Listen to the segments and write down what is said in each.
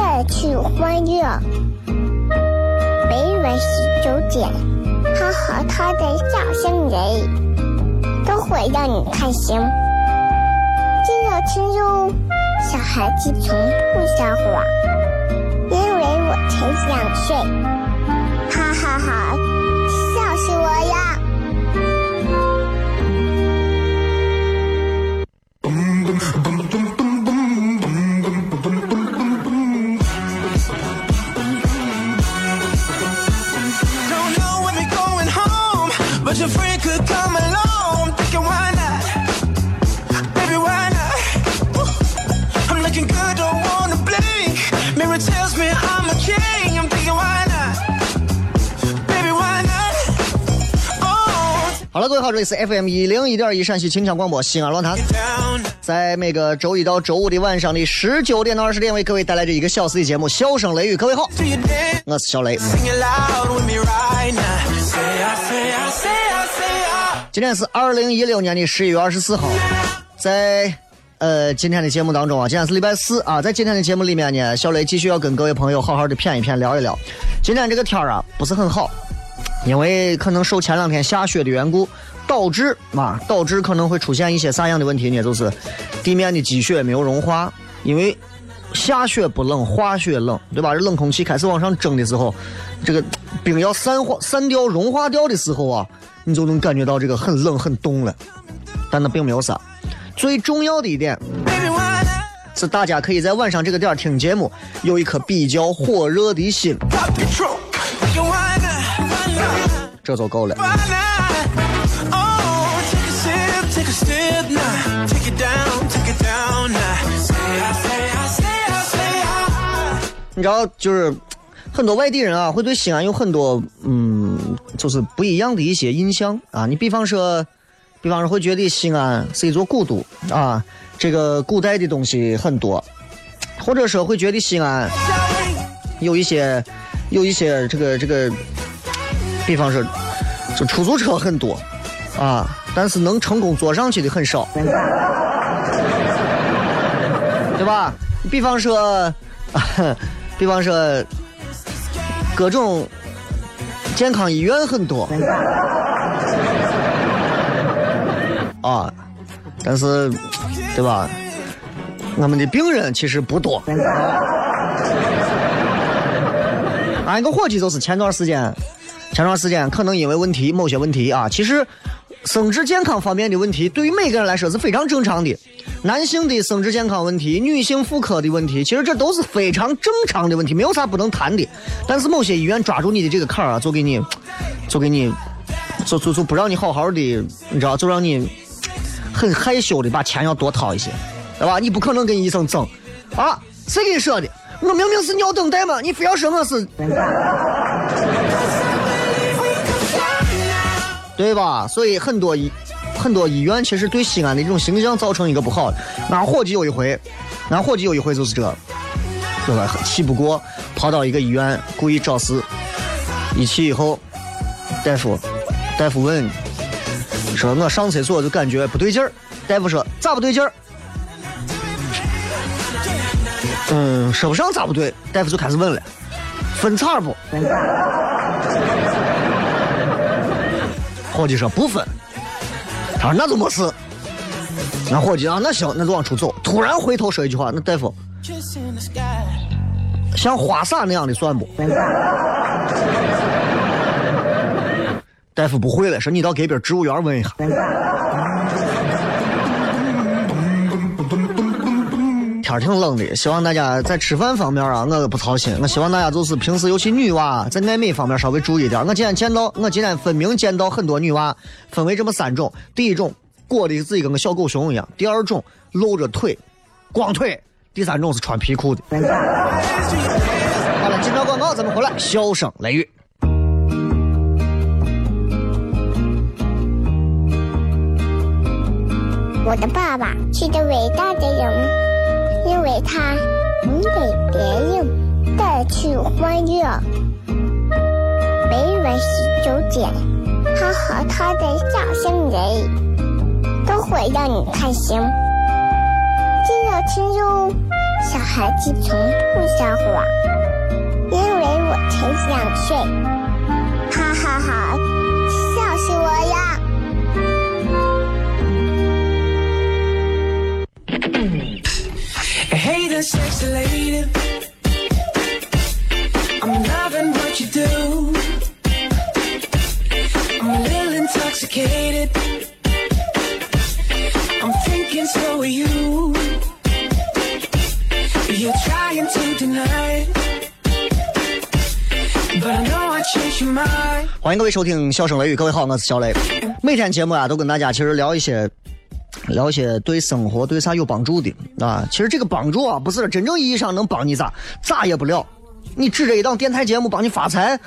带去欢乐。每晚十九点，他和他的笑声人，都会让你开心。记得听哟，小孩子从不撒谎，因为我才两岁。哈哈哈，笑死我了！这里是 FM 一零一点一陕西秦腔广播西安论坛，在每个周一到周五的晚上的十九点到二十点，为各位带来这一个小时的节目《笑声雷雨》。各位好，我是小雷。今天是二零一六年的十一月二十四号，在呃今天的节目当中啊，今天是礼拜四啊，在今天的节目里面呢，小雷继续要跟各位朋友好好的谝一谝，聊一聊。今天这个天啊不是很好，因为可能受前两天下雪的缘故，导致啊导致可能会出现一些啥样的问题呢？就是地面的积雪没有融化，因为下雪不冷，化雪冷，对吧？这冷空气开始往上蒸的时候，这个冰要散化、散掉、融化掉的时候啊，你就能感觉到这个很冷、很冻了。但那并没有啥。最重要的一点是，大家可以在晚上这个点听节目，有一颗比较火热的心，这就够了。你知道，就是很多外地人啊，会对西安有很多嗯，就是不一样的一些印象啊。你比方说，比方说会觉得西安是一座古都啊，这个古代的东西很多，或者说会觉得西安有一些有一些这个这个，比方说，就出租车很多啊，但是能成功坐上去的很少，对吧？比方说，比方说，各种健康医院很多 啊，但是，对吧？我们的病人其实不多。俺一个伙计就是前段时间，前段时间可能因为问题某些问题啊，其实生殖健康方面的问题对于每个人来说是非常正常的。男性的生殖健康问题，女性妇科的问题，其实这都是非常正常的问题，没有啥不能谈的。但是某些医院抓住你的这个坎儿啊，就给你，就给你，就就就不让你好好的，你知道，就让你很害羞的把钱要多掏一些，对吧？你不可能跟医生争啊！谁跟你说的？我明明是尿等待嘛，你非要说我是，对吧？所以很多医很多医院其实对西安的这种形象造成一个不好。俺伙计有一回，俺伙计有一回就是这，对吧？气不过，跑到一个医院故意找事，一去以后，大夫，大夫问，说我上厕所就感觉不对劲儿，大夫说咋不对劲儿？嗯，说不上咋不对，大夫就开始问了，分叉不？伙计说不分，他说那就没事。那伙计啊，那行，那就往出走。突然回头说一句话，那大夫像花洒那样的算不？大夫不会了，说你到隔壁植物园问一下。天挺冷的，希望大家在吃饭方面啊，我不操心。我希望大家就是平时尤其女娃在爱美方面稍微注意点。我今天见到，我今天分明见到很多女娃分为这么三种：第一种裹的自己跟个小狗熊一样；第二种露着腿，光腿；第三种是穿皮裤的。好了，今朝广告咱们回来，笑声雷雨。我的爸爸是个伟大的人，因为他能给别人带去欢乐。每晚十九点，他和他的笑声人，都会让你开心。记得听哟，小孩子从不撒谎，因为我才两岁。哈哈哈，笑死我了！欢迎各位收听《笑声雷雨》，各位好，我是小雷。每天节目啊，都跟大家其实聊一些，聊些对生活对啥有帮助的啊。其实这个帮助啊，不是真正意义上能帮你咋，咋也不了。你指着一档电台节目帮你发财，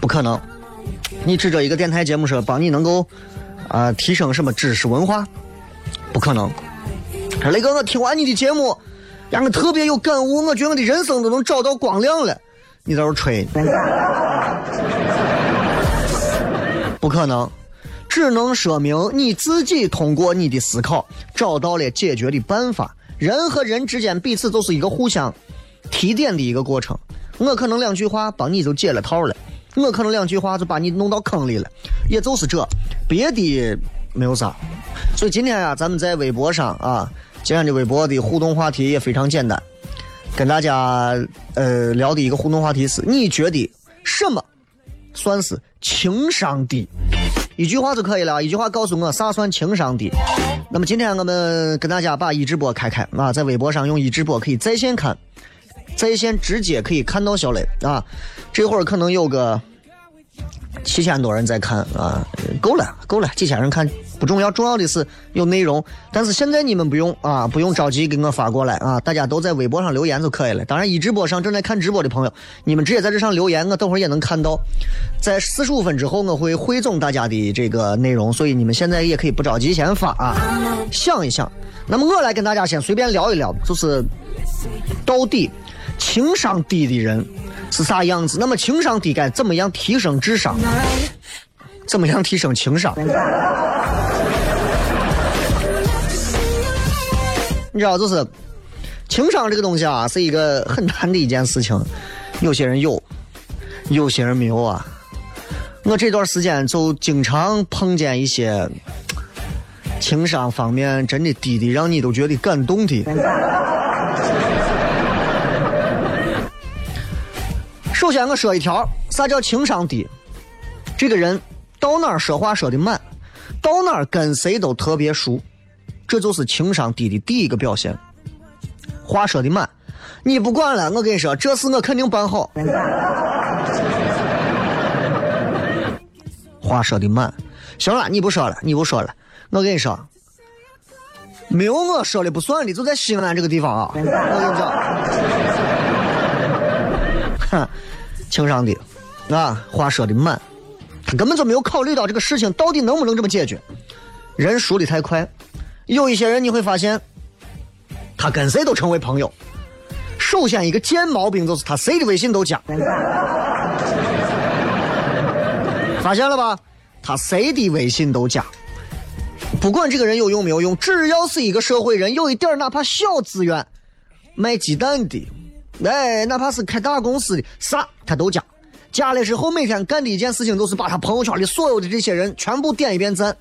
不可能。你指着一个电台节目说帮你能够啊、提升什么知识文化，不可能。说雷哥，我听完你的节目，让我特别有感悟，我觉得我的人生都能找到光亮了。你在这吹。不可能，只能说明你自己通过你的思考找到了解决的办法。人和人之间彼此都是一个互相提点的一个过程。我可能两句话帮你就解了套了，我可能两句话就把你弄到坑里了，也就是这，别的没有啥。所以今天啊，咱们在微博上啊，今天的微博的互动话题也非常简单，跟大家呃聊的一个互动话题是：你觉得什么算是情商低？一句话就可以了，一句话告诉我啥算情商低。那么今天我们跟大家把一直播开开啊，在微博上用一直播可以在线看，在线直接可以看到小磊啊。这会儿可能有个七千多人在看啊，够了够了，几千人看不重要，重要的是有内容。但是现在你们不用啊，不用着急给我发过来啊，大家都在微博上留言就可以了。当然，一直播上正在看直播的朋友，你们直接在这上留言，我等会儿也能看到。在四十五分之后，我会汇总大家的这个内容，所以你们现在也可以不着急先发啊，想一想。那么我来跟大家先随便聊一聊，就是到底情商低的人是啥样子？那么情商低该怎么样提升智商？怎么样提升情商？你知道，就是情商这个东西啊，是一个很难的一件事情。有些人有，有些人没有啊。我这段时间就经常碰见一些情商方面真的低的，让你都觉得感动的。首先我说一条，啥叫情商低？这个人到哪儿说话说的满，到哪儿跟谁都特别熟，这就是情商低的第一个表现。话说的满，你不管了，我跟你说，这事我肯定办好。话说的满，行了，你不说了，你不说了，我跟你说，没有我说了不算的，就在西安这个地方啊，我跟你讲，哼，情商低，啊，话说的满，根本就没有考虑到这个事情到底能不能这么解决。人熟的太快，有一些人你会发现，他跟谁都成为朋友。首先一个贱毛病就是他谁的微信都加，发现了吧？他谁的微信都加，不管这个人有用没有用，只要是一个社会人，有一点哪怕小资源，卖鸡蛋的，哎，哪怕是开大公司的，啥他都加。加了之后，每天干的一件事情都是把他朋友圈里所有的这些人全部点一遍赞，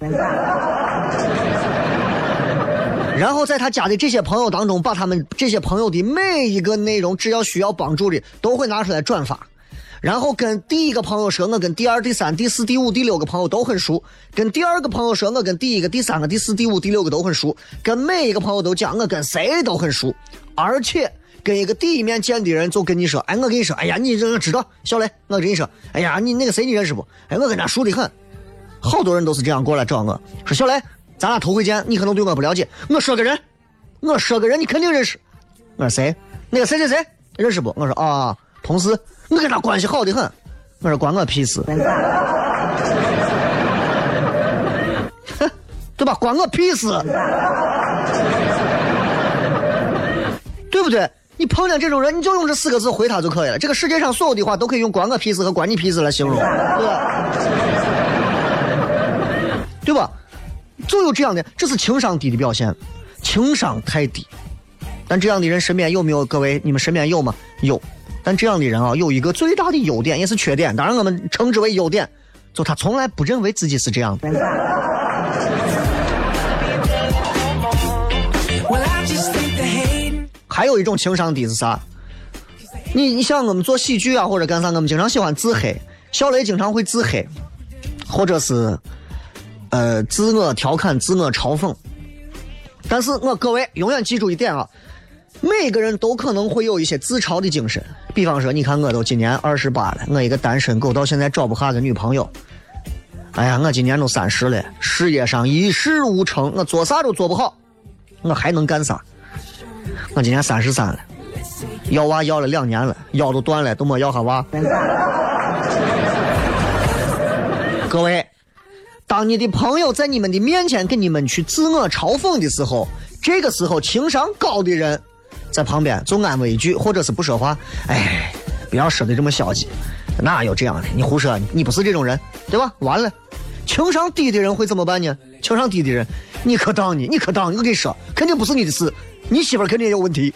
然后在他加的这些朋友当中，把他们这些朋友的每一个内容，只要需要帮助的，都会拿出来转发。然后跟第一个朋友说我跟第二、第三、第四、第五、第六个朋友都很熟，跟第二个朋友说我跟第一个、第三个、第四、第五、第六个都很熟，跟每一个朋友都讲我跟谁都很熟，而且跟一个第一面见的人就跟你说，哎，我跟你说，哎呀，你这知道，小雷，我跟你说，哎呀，你那个谁你认识不？哎，我跟他熟的很，好多人都是这样过来找我说，小雷，咱俩头回见，你可能对我不了解，我说个人，我说个人，你肯定认识，我说谁？那个谁谁谁认识不？我说啊，同事，我跟他关系好的很。我说关我屁事，哼对吧？关我屁事，对不对？你碰见这种人，你就用这四个字回他就可以了。这个世界上所有的话都可以用“关我屁事”和“关你屁事”来形容，对吧？对吧？就有这样的，这是情商低的表现，情商太低。但这样的人身边有没有？各位，你们身边有吗？有。但这样的人啊，有一个最大的优点，也是缺点。当然，我们称之为优点，就他从来不认为自己是这样的。还有一种情商低是啥？你你像我们做喜剧啊，或者干啥，我们经常喜欢自黑。小雷经常会自黑，或者是呃自我调侃、自我嘲讽。但是我各位永远记住一点啊。每个人都可能会有一些自嘲的精神，比方说，你看我都今年二十八了，我一个单身狗到现在找不下个女朋友。哎呀，我今年都三十了，事业上一事无成，我做啥都做不好，我还能干啥？我今年三十三了，要娃要了两年了，腰都断了，都没要下娃。各位，当你的朋友在你们的面前跟你们去自我嘲讽的时候，这个时候情商高的人。在旁边就安慰一句，或者是不说话。哎，不要说的这么消极，哪有这样的？你胡说，你不是这种人，对吧？完了，情商低的人会怎么办呢？情商低的人，你可当你，你可当，我跟你说，肯定不是你的事，你媳妇肯定也有问题。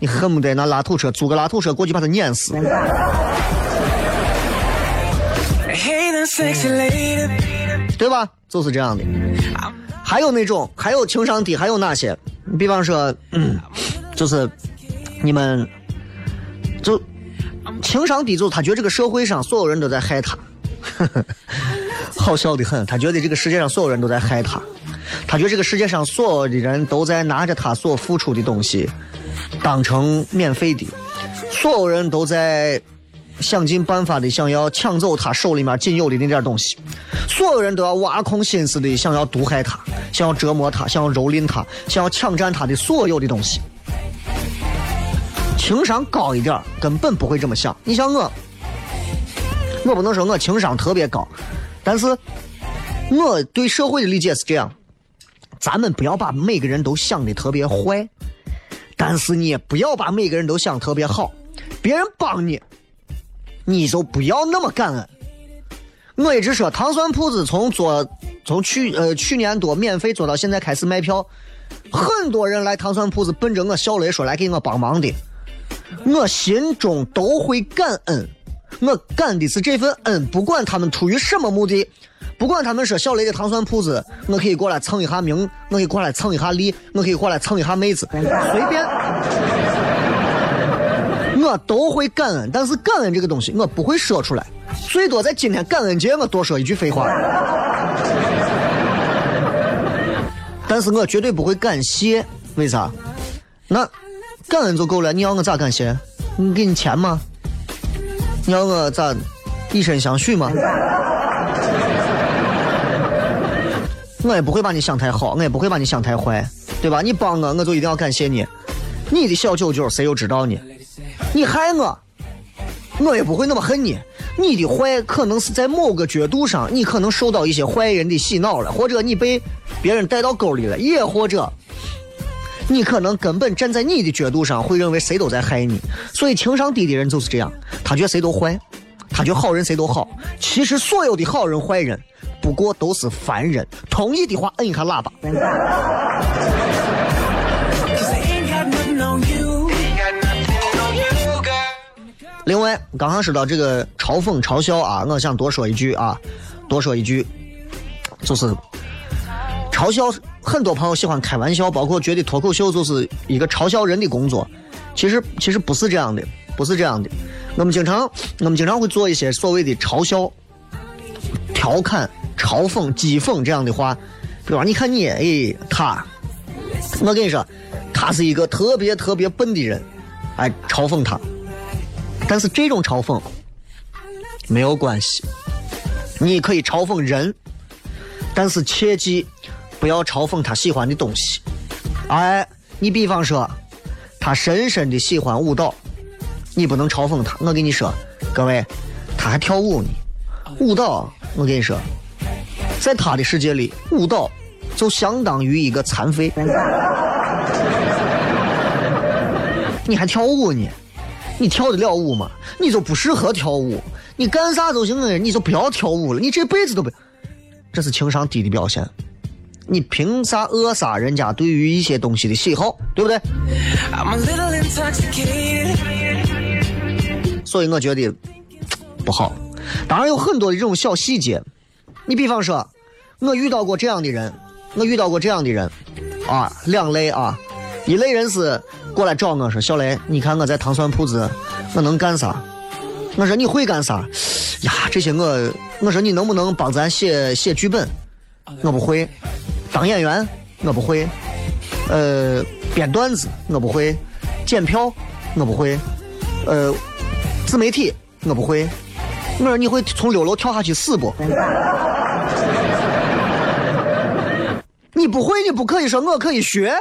你恨不得拿拉土车租个拉土车过去把他碾死。对吧？就是这样的。还有那种，还有情商低，还有哪些？你比方说，嗯，就是你们就情商低，就是他觉得这个社会上所有人都在害他，好笑的很。他觉得这个世界上所有人都在害他，他觉得这个世界上所有的人都在拿着他所付出的东西当成免费的，所有人都在。想尽办法的想要抢走他手里面仅有的那点东西，所有人都要挖空心思的想要毒害他，想要折磨他，想要蹂躏他，想要抢占他的所有的东西。情商高一点根本不会这么想。你像我，我不能说我情商特别高，但是我对社会的理解是这样：咱们不要把每个人都想的特别坏，但是你也不要把每个人都想特别好。别人帮你。你就不要那么感恩。我一直说糖蒜铺子从做从去呃去年多免费做到现在开始卖票，很多人来糖蒜铺子奔着我小雷说来给我帮忙的，我心中都会感恩。我感的是这份恩，不管他们出于什么目的，不管他们说小雷的糖蒜铺子，我可以过来蹭一下名，我可以过来蹭一下利，我可以过来蹭一下妹子，随便。我都会感恩，但是感恩这个东西我不会说出来，最多在今天感恩节我多说一句废话。但是我绝对不会感谢，为啥？那感恩就够了，你要我咋感谢？你给你钱吗？你要我咋以身相许吗？我也不会把你想太好，我也不会把你想太坏，对吧？你帮我，我就一定要感谢你。你的小九九谁又知道呢？你害我，我也不会那么恨你。你的坏可能是在某个角度上，你可能受到一些坏人的洗脑了，或者你被别人带到沟里了，也或者你可能根本站在你的角度上，会认为谁都在害你。所以情商低的人就是这样，他觉得谁都坏，他觉得好人谁都好。其实所有的好人坏人，不过都是凡人。同意的话，摁一下喇叭。另外，刚刚说到这个嘲讽、嘲笑啊，我想多说一句啊，多说一句，就是嘲笑。很多朋友喜欢开玩笑，包括觉得脱口秀就是一个嘲笑人的工作。其实其实不是这样的，不是这样的。我们经常我们经常会做一些所谓的嘲笑、调侃、嘲讽、讥讽这样的话，比如说你看你，哎，他，我跟你说，他是一个特别特别笨的人，哎，嘲讽他。但是这种嘲讽没有关系，你可以嘲讽人，但是切记不要嘲讽他喜欢的东西。哎，你比方说，他深深的喜欢舞蹈，你不能嘲讽他。我跟你说，各位，他还跳舞呢。舞蹈，我跟你说，在他的世界里，舞蹈就相当于一个残废。你还跳舞呢？你跳得了舞吗？你就不适合跳舞。你干啥都行，你就不要跳舞了。你这辈子都不，这是情商低的表现。你凭啥扼杀人家对于一些东西的喜好，对不对？I'm a little intoxicated. 所以我觉得不好。当然有很多的这种小细节，你比方说，我遇到过这样的人，我遇到过这样的人，啊，两类啊，一类人是过来找我说，小雷，你看我在糖蒜铺子，我能干啥？我说你会干啥？呀，这些我，我说你能不能帮咱写写剧本？我不会。当演员我不会，呃，编段子我不会，检票我不会，呃，自媒体我不会。我说你会从六楼跳下去死不？你不会，你不可以说我可以学。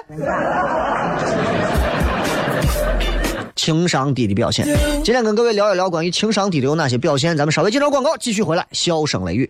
情商低的表现，今天跟各位聊一聊关于情商低的有哪些表现。咱们稍微介绍广告，继续回来，笑声雷雨。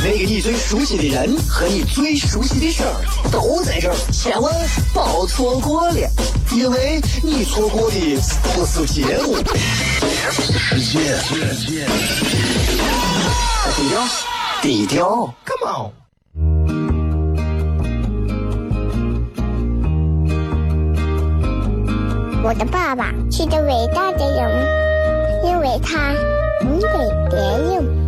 那个你最熟悉的人和你最熟悉的事儿都在这儿，千万别错过了，因为你错过的不是节目，世界，低调，低调，Come on。我的爸爸是个伟大的人，因为他能给别人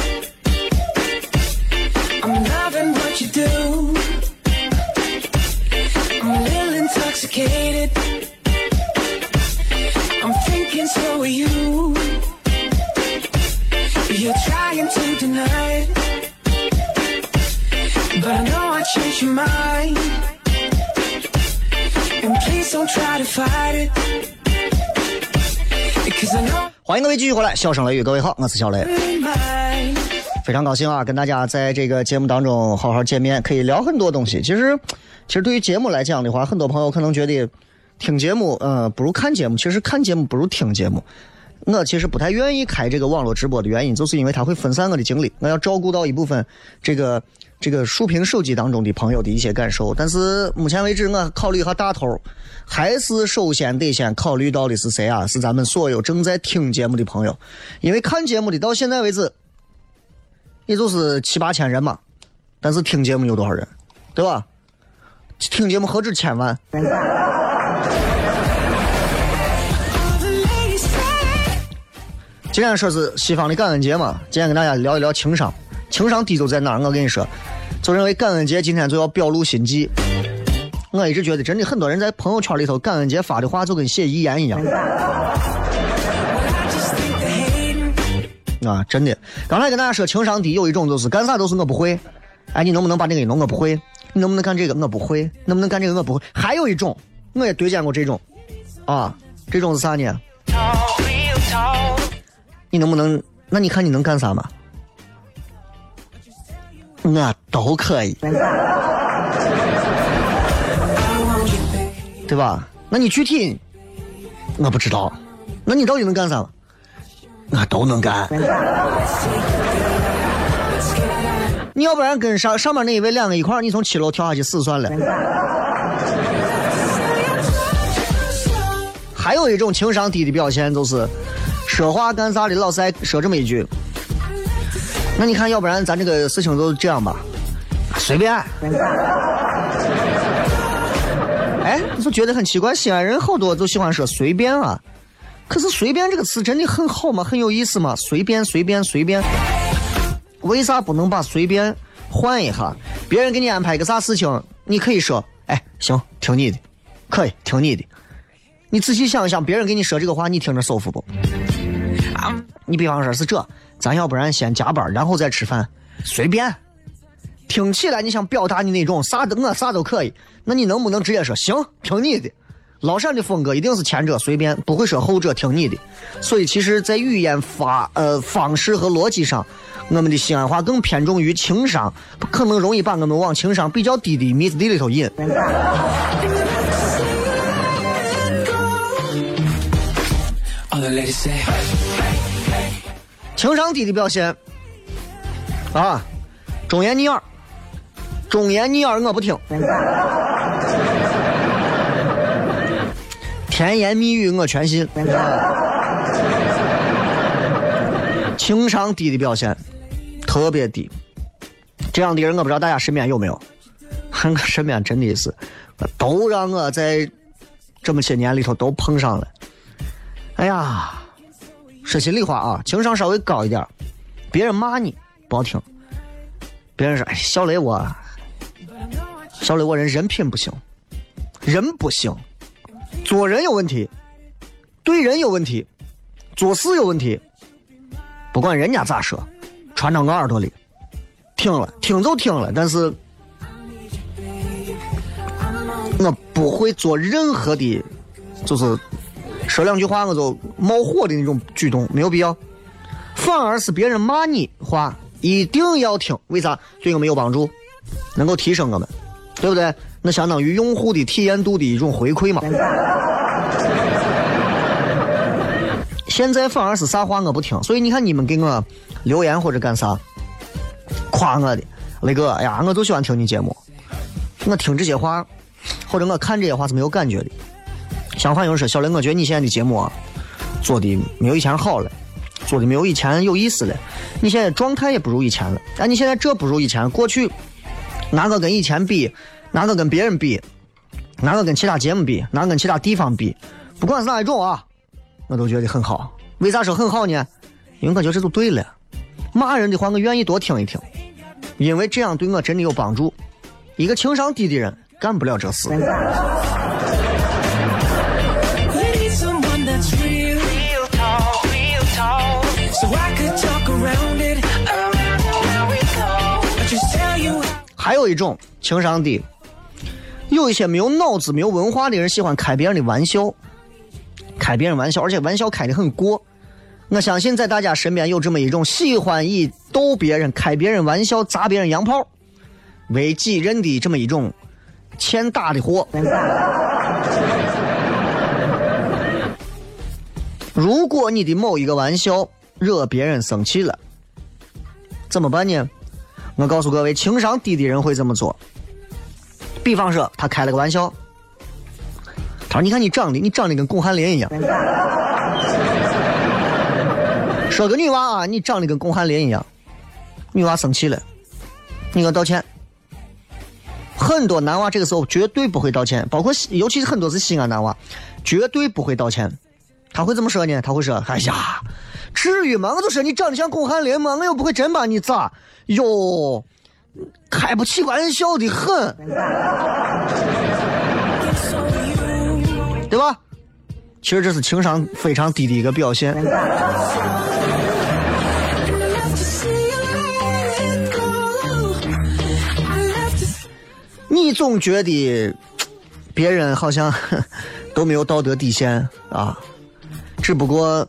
欢迎各位继续回来，笑声雷雨，各位好，我是小雷。非常高兴啊，跟大家在这个节目当中好好见面，可以聊很多东西。其实，其实对于节目来讲的话，很多朋友可能觉得听节目，呃，不如看节目。其实看节目不如听节目。我其实不太愿意开这个网络直播的原因，就是因为它会分散我的精力，我要照顾到一部分这个这个竖屏手机当中的朋友的一些感受。但是目前为止，我考虑一下大头，还是首先得先考虑到的是谁啊？是咱们所有正在听节目的朋友，因为看节目的到现在为止。也就是七八千人嘛，但是听节目有多少人，对吧？听节目何止千万？今天说是西方的感恩节嘛，今天跟大家聊一聊情商。情商低就在哪儿？我跟你说，就认为感恩节今天就要表露心迹。我一直觉得，真的很多人在朋友圈里头感恩节发的话就跟写遗言一样。啊，真的。刚才跟大家说情商低，有一种就是干啥都是我不会，哎，你能不能把这个弄？我不会。你能不能干这个？我不会。能不能干这个？我不会。还有一种，我也对见过这种，啊，这种是啥呢？你能不能？那你看你能干啥嘛？我都可以，对吧？那你具体我不知道，那你到底能干啥？我都能干。你要不然跟上上面那一位两个一块儿，你从七楼跳下去死算了。还有一种情商低的表现，就是说话干啥的老是爱说这么一句。那你看，要不然咱这个事情就这样吧，随便。哎，你就觉得很奇怪，西安人好多都喜欢说随便啊。可是“随便”这个词真的很好吗？很有意思吗？随便，随便，随便。为啥不能把“随便”换一下？别人给你安排个啥事情，你可以说：“哎，行，听你的，可以听你的。”你仔细想一想，别人给你说这个话，你听着舒服不？你比方说是这，咱要不然先加班，然后再吃饭，随便。听起来你想表达你那种啥都我啥都可以，那你能不能直接说行，听你的？老陕的风格一定是前者随便，不会说后者听你的。所以其实，在语言发呃方式和逻辑上，我们的西安话更偏重于情商，可能容易把我们往情商比较低的米子地里头引。情商低的表现啊，忠言逆耳，忠言逆耳我不听，甜言蜜语我全信，情商低的表现特别低，这样的人我不知道大家身边有没有，我 身边真的是。都让我在这么些年里头都碰上了。哎呀，说心里话啊，情商稍微高一点，别人骂你不好听，别人说哎，小雷我，小雷我人人品不行，人不行，做人有问题，对人有问题，做事有问题，不管人家咋说，传到我耳朵里，听了听就听了，但是我不会做任何的，就是。说两句话我就冒火的那种举动没有必要，反而是别人骂你话一定要听，为啥？对我们有帮助，能够提升我们，对不对？那相当于用户的体验度的一种回馈嘛。现在反而是啥话我不听，所以你看你们给我留言或者干啥夸我的，雷哥，哎呀，我就喜欢听你节目，我听这些话或者我看这些话是没有感觉的。相反，有人说：“小雷，我觉得你现在的节目啊，做的没有以前好了，做的没有以前有意思了。你现在状态也不如以前了。但你现在这不如以前，过去哪个跟以前比，哪个跟别人比，哪个跟其他节目比，哪个跟其他地方比，不管是哪一种啊，我都觉得很好。为啥说很好呢？因为我觉得这就对了。骂人的话，我愿意多听一听，因为这样对我真的有帮助。一个情商低的人干不了这事。”还有一种情商低，有一些没有脑子、没有文化的人喜欢开别人的玩笑，开别人玩笑，而且玩笑开的很过。我相信在大家身边有这么一种喜欢以逗别人、开别人玩笑、砸别人洋炮为己任的这么一种欠打的货。如果你的某一个玩笑惹别人生气了，怎么办呢？我告诉各位，情商低的人会这么做。比方说，他开了个玩笑，他说：“你看你长得，你长得跟巩汉林一样。”说个女娃啊，你长得跟巩汉林一样。女娃生气了，你给我道歉。很多男娃这个时候绝对不会道歉，包括尤其是很多是西安男娃，绝对不会道歉。他会怎么说呢？他会说：“哎呀。”至于吗？我就说你长得像巩汉林吗？我又不会真把你咋？哟，开不起玩笑的很，对吧？其实这是情商非常低的一个表现。你总觉得别人好像 都没有道德底线啊，只不过。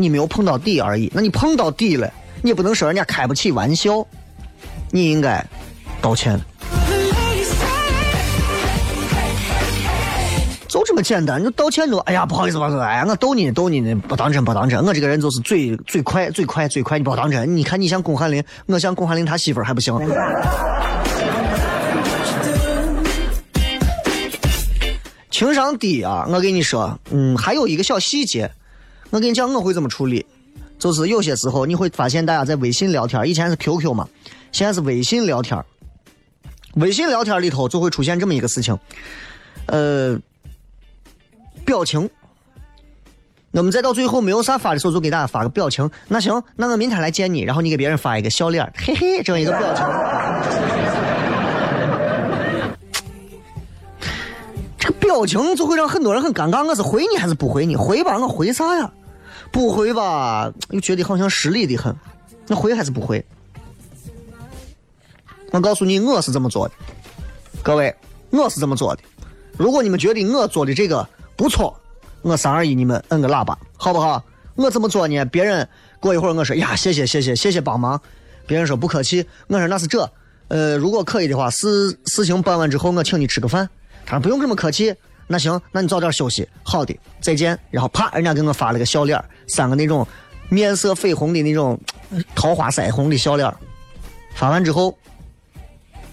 你没有碰到底而已，那你碰到底了，你也不能说人家开不起玩笑，你应该道歉。就这么简单，就道歉就，哎呀，不好意思，不好意思，哎呀，我逗你逗你呢，不当真不当真，我这个人就是嘴嘴快嘴快嘴快，你不要当真。你看你像巩汉林，我像巩汉林他媳妇还不行。情商低啊！我跟你说，嗯，还有一个小细节，我跟你讲，我会怎么处理，就是有些时候你会发现，大家在微信聊天，以前是 QQ 嘛，现在是微信聊天，微信聊天里头就会出现这么一个事情，呃，表情。我们再到最后没有啥发的时候，就给大家发个表情。那行，那我明天来见你，然后你给别人发一个笑脸，嘿嘿，这样一个表情。这个表情就会让很多人很尴尬。我是回你还是不回你？回吧，我回啥呀？不回吧，又觉得好像失礼的很。那回还是不回？我告诉你，我是这么做的。各位，我是这么做的。如果你们觉得我做的这个不错，我三二一，你们摁个喇叭，好不好？我怎么做呢？别人过一会儿我说呀，谢谢谢谢谢谢帮忙，别人说不客气。我说那是这，呃，如果可以的话，事事情办完之后，我请你吃个饭。他说不用这么客气。那行，那你早点休息。好的，再见。然后啪，人家给我发了个笑脸，三个那种面色绯红的那种桃花腮红的笑脸。发完之后，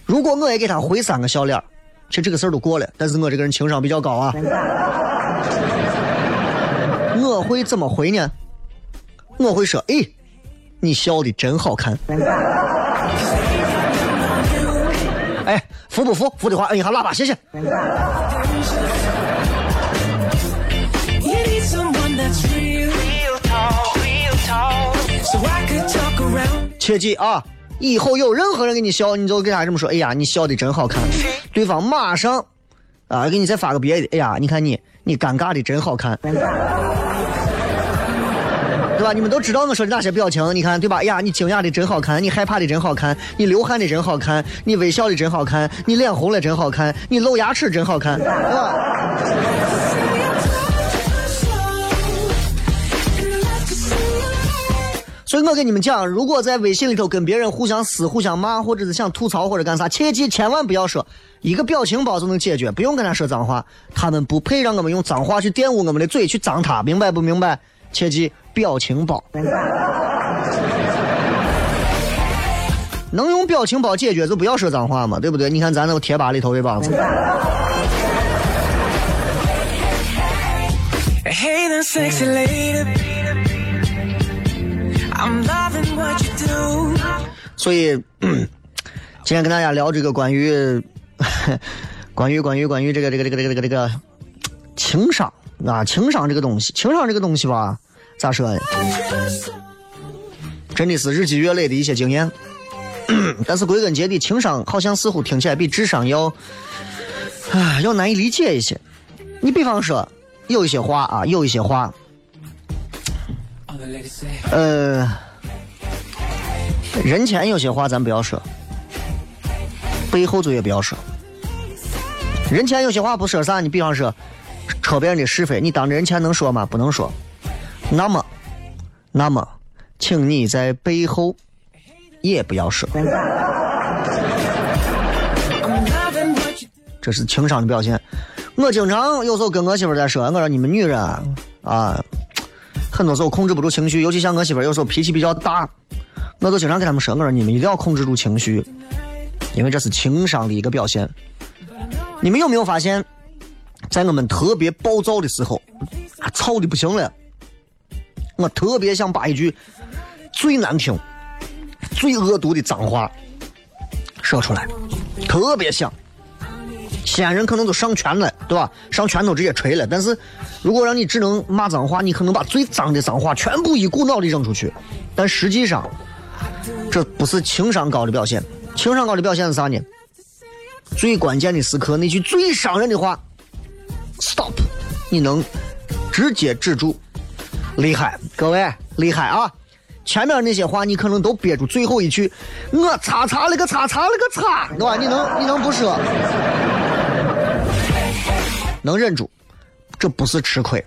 如果我也给他回三个笑脸，其实这个事儿都过了。但是我这个人情商比较高啊。我会怎么回呢？我会说：“哎，你笑的真好看。”哎，服不服？服的话摁一下喇叭，谢谢。切记啊！以后有任何人给你笑，你就给他这么说：“哎呀，你笑的真好看。”对方马上啊，给你再发个别的：“哎呀，你看你，你尴尬的真好看。”对吧？你们都知道我说的哪些表情？你看，对吧？哎呀，你惊讶的真好看，你害怕的真好看，你流汗的真好看，你微笑的真好看，你脸红了真好看，你露牙齿真好看，对吧？所以我跟你们讲，如果在微信里头跟别人互相撕、互相骂，或者是想吐槽或者干啥，切记千万不要说一个表情包就能解决，不用跟他说脏话，他们不配让我们用脏话去玷污我们的嘴，去脏他，明白不明白？切记表情包，能用表情包解决就不要说脏话嘛，对不对？你看咱那个贴吧里头的帮子。I'm loving what you do 所以，今天跟大家聊这个关于 关于关于关于这个这个这个这个这个这个情商啊，情商这个东西，情商这个东西吧，咋说呢？真的是日积月累的一些经验。但是归根结底，情商好像似乎听起来比智商要啊要难以理解一些。你比方说，有一些话啊，有一些话。呃，人前有些话咱不要说，背后就也不要说。人前有些话不说啥，你比方说扯别人的是非，你当着人前能说吗？不能说。那么，那么，请你在背后也不要说。这是情商的表现。我经常有时候跟我媳妇在说，我说你们女人啊。很多时候控制不住情绪，尤其像我媳妇有时候脾气比较大，我就经常跟他们说：“我说你们一定要控制住情绪，因为这是情商的一个表现。”你们有没有发现，在我们特别暴躁的时候，啊，吵的不行了，我特别想把一句最难听、最恶毒的脏话说出来，特别想。西安人可能都上拳了，对吧？上拳头直接锤了。但是，如果让你只能骂脏话，你可能把最脏的脏话全部一股脑的扔出去。但实际上，这不是情商高的表现。情商高的表现是啥呢？最关键的时刻，那句最伤人的话，stop，你能直接止住，厉害，各位厉害啊！前面那些话你可能都憋住最后一句，我擦擦了个擦擦了个擦，对吧？你能你能不说？能忍住，这不是吃亏，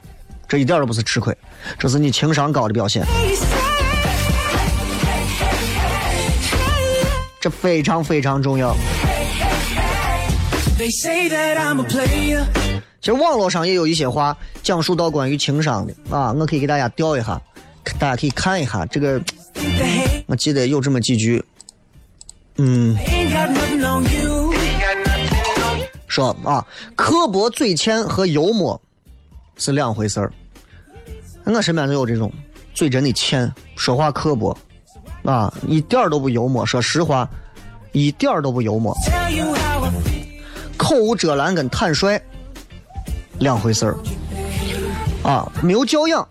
这一点都不是吃亏，这是你情商高的表现。这非常非常重要。其实网络上也有一些话讲述到关于情商的。啊，我可以给大家调一下，大家可以看一下这个我记得有这么几句，嗯，说啊，刻薄嘴欠和幽默是两回事儿。我身边就有这种嘴真的欠，说话刻薄，啊，一点都不幽默。说实话，一点都不幽默。口无遮拦跟坦率两回事儿，啊，没有教养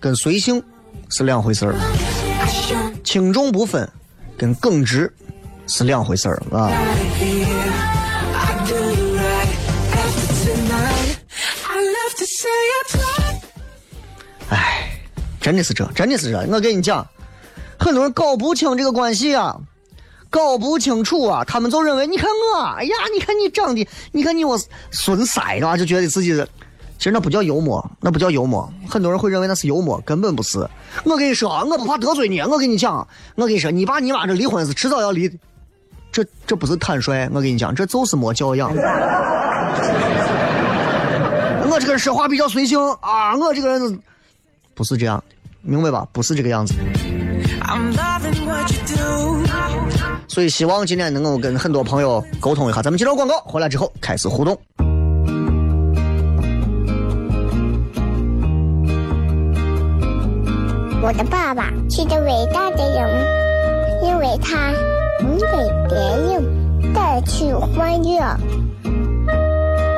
跟随性是两回事儿，轻重不分跟耿直是两回事儿啊。哎，真的是这，真的是这。我跟你讲，很多人搞不清这个关系啊，搞不清楚啊，他们就认为，你看我，哎呀，你看你长得，你看你我损色啊，就觉得自己，其实那不叫幽默，那不叫幽默。很多人会认为那是幽默，根本不是。我跟你说啊，我不怕得罪你，我跟你讲，我跟你说，你爸你妈这离婚是迟早要离，这这不是坦率，我跟你讲，这就是没教养。我这个人说话比较随性啊，我这个人不是这样的，明白吧？不是这个样子。I'm loving what you do. 所以希望今天能够跟很多朋友沟通一下。咱们接着广告，回来之后开始互动。我的爸爸是个伟大的人，因为他能给别人带去欢乐。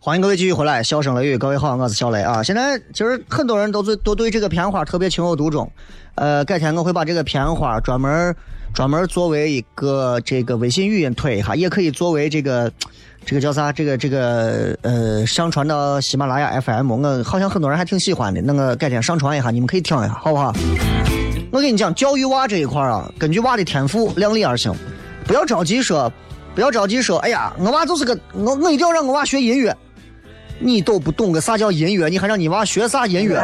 欢迎各位继续回来，笑声雷雨，各位好，我是小雷啊。现在其实很多人都对都对这个片花特别情有独钟，呃，改天我会把这个片花专门专门作为一个这个微信语音推一下，也可以作为这个这个叫啥，这个这个呃上传到喜马拉雅 FM，我好像很多人还挺喜欢的，那个改天上传一下，你们可以听一下，好不好？我跟你讲，教育娃这一块儿啊，根据娃的天赋量力而行，不要着急说，不要着急说，哎呀，我娃就是个我我一定要让我娃学音乐，你都不懂个啥叫音乐，你还让你娃学啥音乐？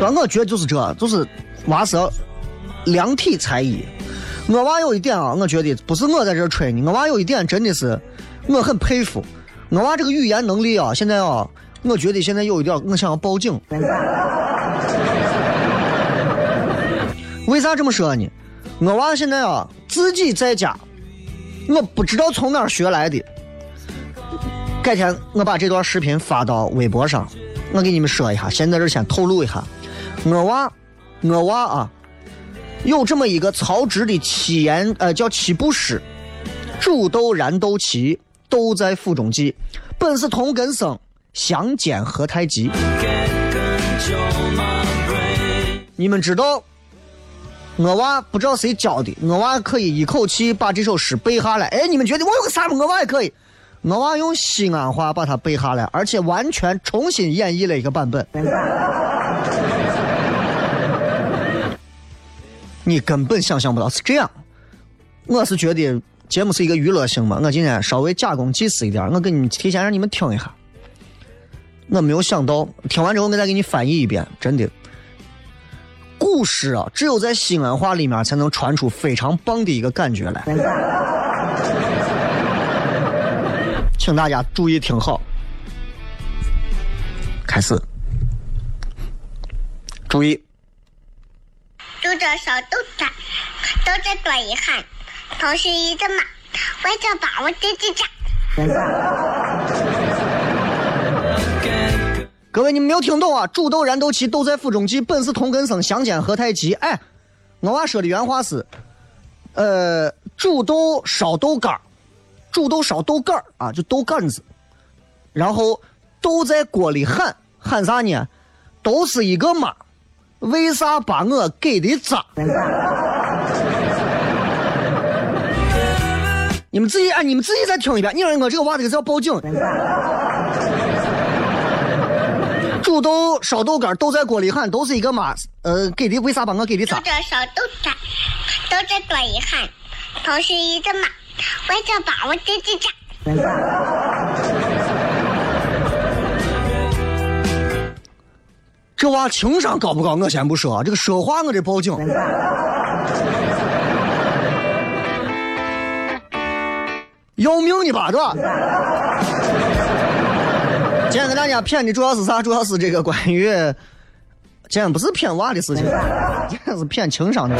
对？我觉得就是这，就是娃是要量体裁衣。我娃有一点啊，我觉得不是我在这吹你，我娃有一点真的是我很佩服，我娃这个语言能力啊，现在啊，我觉得现在有一点我想要报警。为啥这么说呢？我娃现在啊，自己在家，我不知道从哪儿学来的。改天我把这段视频发到微博上，我给你们说一下，先在这先透露一下，我娃，我娃啊，有这么一个曹植的七言，呃，叫七步诗：煮豆燃豆萁，豆在釜中泣。本是同根生，相煎何太急。你们知道，我娃不知道谁教的，我娃可以一口气把这首诗背下来。哎，你们觉得我有个啥吗？我娃也可以，我娃用西安话把它背下来，而且完全重新演绎了一个版本。你根本想象不到是这样。我是觉得节目是一个娱乐性嘛，我今天稍微假公济私一点，我给你们提前让你们听一下。我没有想到，听完之后我再给你翻译一遍，真的。古诗啊，只有在西安话里面才能传出非常棒的一个感觉来。请大家注意听好，开始，注意。拄着小豆子，豆子多遗憾，头是一个马，为着把我自己长。各位，你们没有听懂啊？煮豆燃豆萁，豆在釜中泣。本是同根生，相煎何太急。哎，我娃说的原话是，呃，煮豆烧豆干儿煮豆烧豆干儿啊，就豆干子。然后豆在锅里喊喊啥呢？都是一个妈，为啥把我给的渣？你们自己哎，你们自己再听一遍。你说我这个娃这个是要报警。煮豆烧豆干，豆在锅里喊，都是一个妈。呃，给的为啥把我给的砸？煮着烧豆干，豆在锅里喊，都是一个妈。为啥把我给的砸？这娃情商高不高？我先不说，这个说话我得报警。要命你吧，对吧？今天给大家骗的主要是啥？主要是这个关于，今天不是骗娃的事情，今天是骗情商的。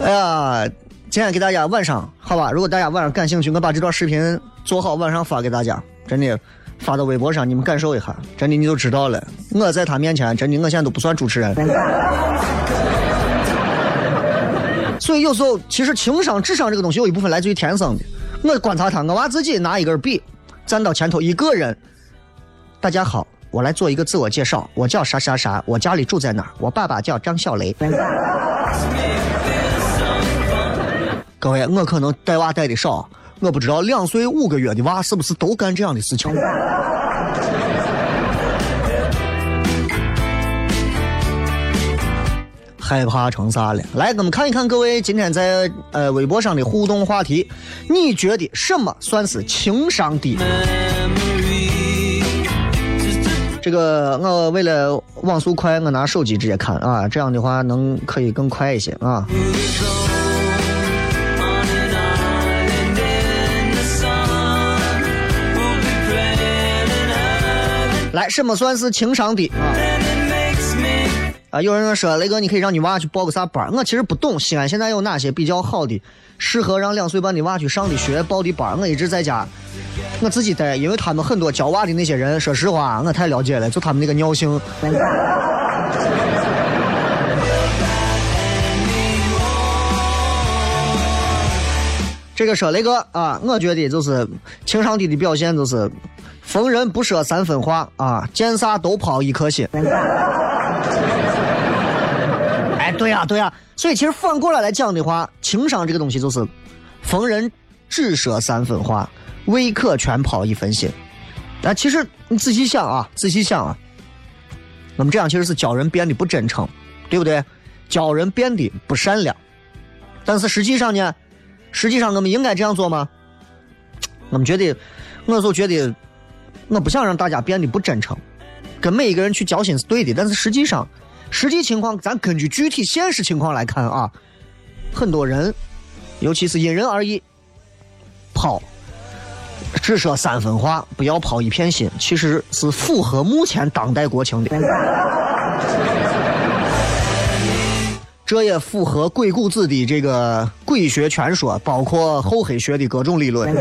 哎呀，今天给大家晚上好吧？如果大家晚上感兴趣，我把这段视频做好，晚上发给大家，真的发到微博上，你们感受一下，真的你就知道了。我在他面前，真的我现在都不算主持人。所以有时候，其实情商、智商这个东西有一部分来自于天生的。我观察他，我娃自己拿一根笔，站到前头，一个人。大家好，我来做一个自我介绍，我叫啥啥啥，我家里住在哪，我爸爸叫张小雷。各位，我可能带娃带的少，我不知道两岁五个月的娃是不是都干这样的事情。害怕成啥了？来，我们看一看各位今天在呃微博上的互动话题，你觉得什么算是情商低？这个我为了网速快，我拿手机直接看啊，这样的话能可以更快一些啊。来，什么算是情商低啊？啊，有人说雷哥，你可以让你娃去报个啥班？我其实不懂西安现在有哪些比较好的、适合让两岁半的娃去上的学报的班。我一直在家，我自己带，因为他们很多教娃的那些人，说实话，我太了解了，就他们那个尿性。这个说雷哥啊，我觉得就是情商低的表现，就是逢人不说三分话啊，见啥都抛一颗心。哎，对呀，对呀，所以其实反过来来讲的话，情商这个东西就是逢人只说三分话，未可全抛一分心。但其实你仔细想啊，仔细想啊，那么这样其实是教人变得不真诚，对不对？教人变得不善良。但是实际上呢？实际上，我们应该这样做吗？我们觉得，我就觉得，我不想让大家变得不真诚，跟每一个人去交心是对的。但是实际上，实际情况，咱根据具体现实情况来看啊，很多人，尤其是因人而异，抛只说三分话，不要抛一片心，其实是符合目前当代国情的。这也符合鬼谷子的这个鬼学全说，包括厚黑学的各种理论。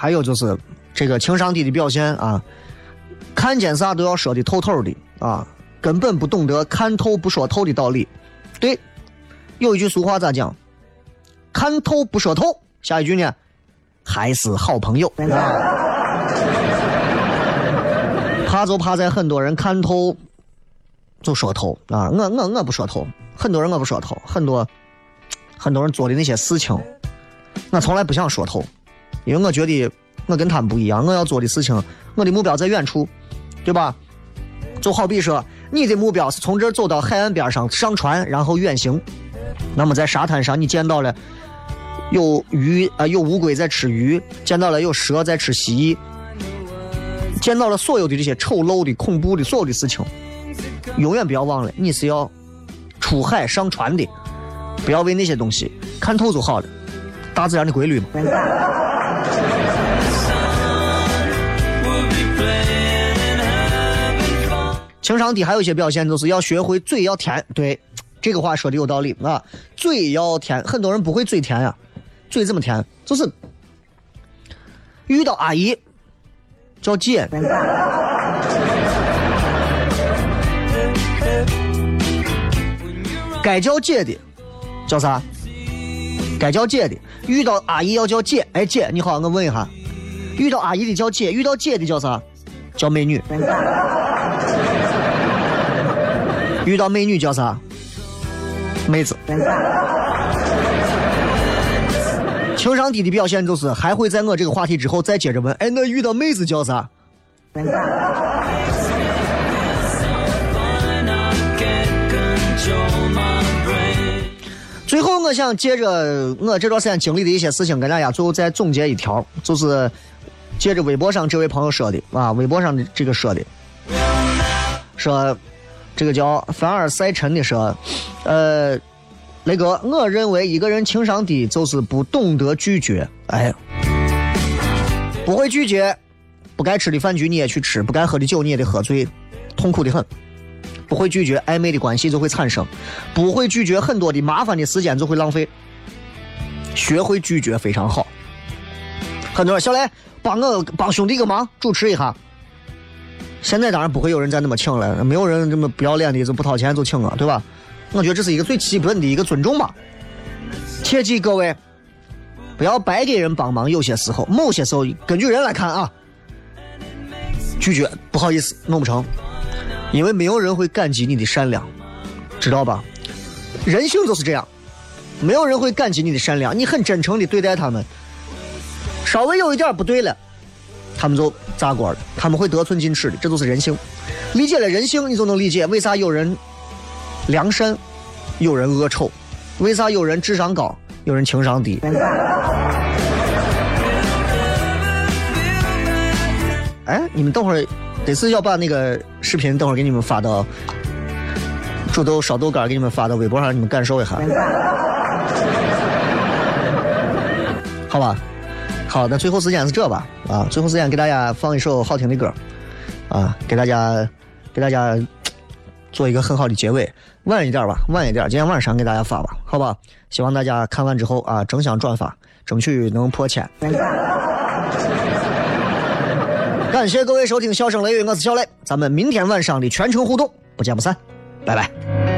还有就是这个情商低的表现啊，看见啥都要说的透透的啊，根本不懂得看透不说透的道理。对，有一句俗话咋讲？看透不说透，下一句呢？还是好朋友。怕就怕在很多人看透就说透啊！我我我不说透，很多人我不说透，很多很多人做的那些事情，我从来不想说透，因为我觉得我跟他们不一样，我要做的事情，我的目标在远处，对吧？就好比说，你的目标是从这儿走到海岸边上上船，然后远行，那么在沙滩上你见到了有鱼啊，有乌龟在吃鱼，见到了有蛇在吃蜥蜴。见到了所有的这些丑陋的、恐怖的所有的事情，永远不要忘了，你是要出海上船的，不要为那些东西看透就好了。大自然的规律嘛。情商低还有一些表现，就是要学会嘴要甜。对，这个话说的有道理啊，嘴要甜。很多人不会嘴甜呀，嘴怎么甜？就是遇到阿姨。叫姐，该叫姐的叫啥？该叫姐的；遇到阿姨要叫姐。哎，姐你好，我问一下，遇到阿姨的叫姐，遇到姐的叫啥？叫美女。遇到美女叫啥？妹子。情商低的表现就是还会在我这个话题之后再接着问，哎，那遇到妹子叫啥？最后，我想借着我这段时间经历的一些事情，跟大家最后再总结一条，就是借着微博上这位朋友说的啊，微博上的这个说的，说这个叫凡尔赛尘的说，呃，雷哥，我认为一个人情商低就是不懂得拒绝，哎，不会拒绝，不该吃的饭局你也去吃，不该喝的酒你也得喝醉，痛苦的很。不会拒绝暧昧的关系就会产生，不会拒绝很多的麻烦的时间就会浪费。学会拒绝非常好。很多人小雷帮我帮兄弟个忙，主持一下。现在当然不会有人再那么请了，没有人这么不要脸的就不掏钱就请了，对吧？我觉得这是一个最基本的一个尊重吧。切记各位，不要白给人帮忙。有些时候，某些时候，根据人来看啊，拒绝不好意思，弄不成。因为没有人会感激你的善良，知道吧？人性就是这样，没有人会感激你的善良。你很真诚的对待他们，稍微有一点不对了，他们就炸锅了，他们会得寸进尺的，这就是人性。理解了人性，你就能理解为啥有人良善，有人恶丑，为啥有人智商高，有人情商低。哎，你们等会儿。这次要把那个视频等会儿给你们发到煮豆烧豆干，给你们发到微博上，你们感受一下，好吧？好，那最后时间是这吧？啊，最后时间给大家放一首好听的歌，啊，给大家给大家做一个很好的结尾，晚一点吧，晚一点，今天晚上给大家发吧，好吧？希望大家看完之后啊，争相转发，争取能破千。感谢各位收听《笑声雷雨》，我是小雷，咱们明天晚上的全程互动不见不散，拜拜。